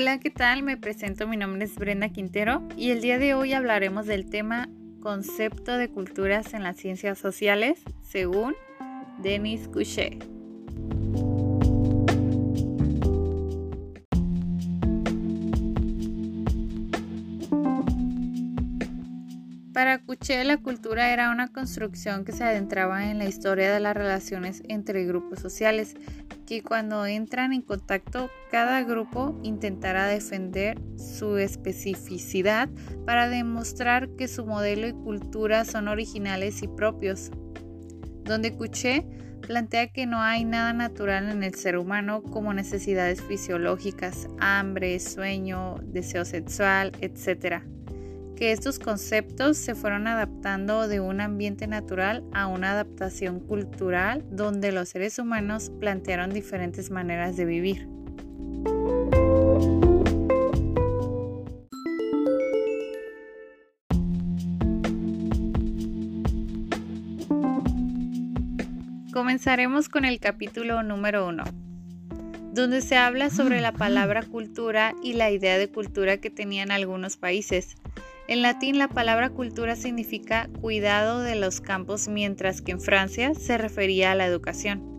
Hola, ¿qué tal? Me presento, mi nombre es Brenda Quintero y el día de hoy hablaremos del tema concepto de culturas en las ciencias sociales según Denis Couchet. Para Couchet la cultura era una construcción que se adentraba en la historia de las relaciones entre grupos sociales, que cuando entran en contacto cada grupo intentará defender su especificidad para demostrar que su modelo y cultura son originales y propios. Donde Couchet plantea que no hay nada natural en el ser humano como necesidades fisiológicas, hambre, sueño, deseo sexual, etc que estos conceptos se fueron adaptando de un ambiente natural a una adaptación cultural donde los seres humanos plantearon diferentes maneras de vivir. Comenzaremos con el capítulo número 1, donde se habla sobre la palabra cultura y la idea de cultura que tenían algunos países. En latín la palabra cultura significa cuidado de los campos, mientras que en Francia se refería a la educación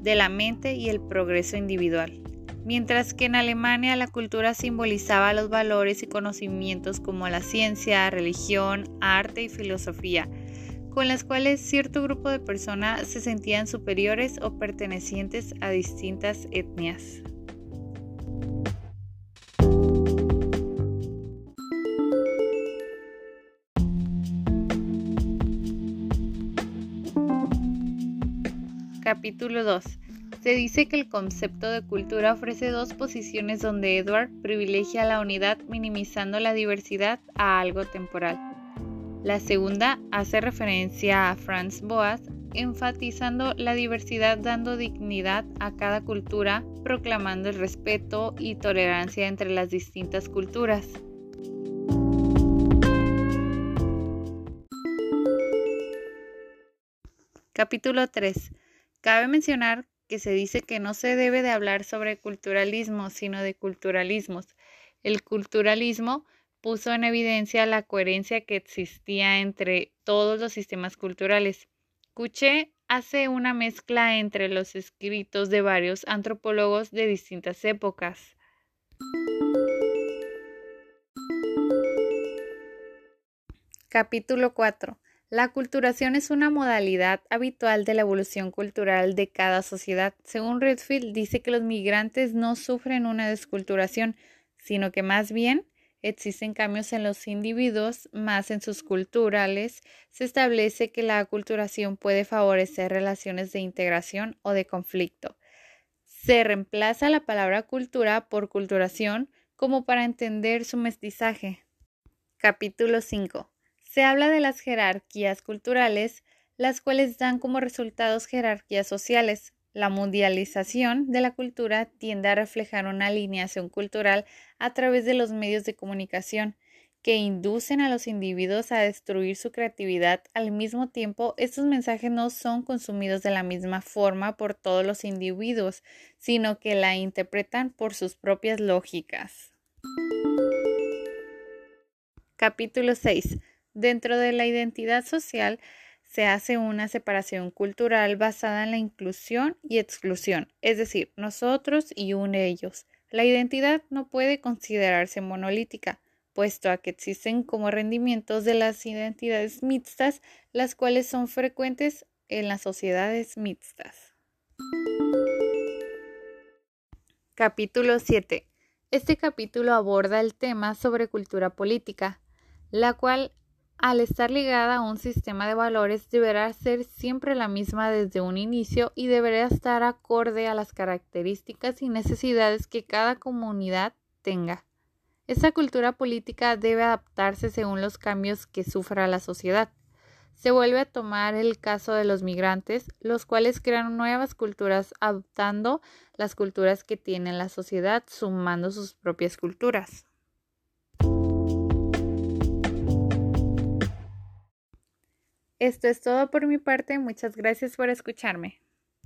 de la mente y el progreso individual. Mientras que en Alemania la cultura simbolizaba los valores y conocimientos como la ciencia, religión, arte y filosofía, con las cuales cierto grupo de personas se sentían superiores o pertenecientes a distintas etnias. Capítulo 2. Se dice que el concepto de cultura ofrece dos posiciones donde Edward privilegia la unidad minimizando la diversidad a algo temporal. La segunda hace referencia a Franz Boas, enfatizando la diversidad dando dignidad a cada cultura, proclamando el respeto y tolerancia entre las distintas culturas. Capítulo 3 Cabe mencionar que se dice que no se debe de hablar sobre culturalismo, sino de culturalismos. El culturalismo puso en evidencia la coherencia que existía entre todos los sistemas culturales. Couché hace una mezcla entre los escritos de varios antropólogos de distintas épocas. Capítulo 4. La culturación es una modalidad habitual de la evolución cultural de cada sociedad. Según Redfield, dice que los migrantes no sufren una desculturación, sino que más bien existen cambios en los individuos, más en sus culturales. Se establece que la aculturación puede favorecer relaciones de integración o de conflicto. Se reemplaza la palabra cultura por culturación como para entender su mestizaje. Capítulo 5 se habla de las jerarquías culturales, las cuales dan como resultados jerarquías sociales. La mundialización de la cultura tiende a reflejar una alineación cultural a través de los medios de comunicación que inducen a los individuos a destruir su creatividad. Al mismo tiempo, estos mensajes no son consumidos de la misma forma por todos los individuos, sino que la interpretan por sus propias lógicas. Capítulo 6. Dentro de la identidad social se hace una separación cultural basada en la inclusión y exclusión, es decir, nosotros y un ellos. La identidad no puede considerarse monolítica, puesto a que existen como rendimientos de las identidades mixtas, las cuales son frecuentes en las sociedades mixtas. Capítulo 7. Este capítulo aborda el tema sobre cultura política, la cual al estar ligada a un sistema de valores, deberá ser siempre la misma desde un inicio y deberá estar acorde a las características y necesidades que cada comunidad tenga. Esta cultura política debe adaptarse según los cambios que sufra la sociedad. Se vuelve a tomar el caso de los migrantes, los cuales crean nuevas culturas adoptando las culturas que tiene la sociedad, sumando sus propias culturas. Esto es todo por mi parte. Muchas gracias por escucharme.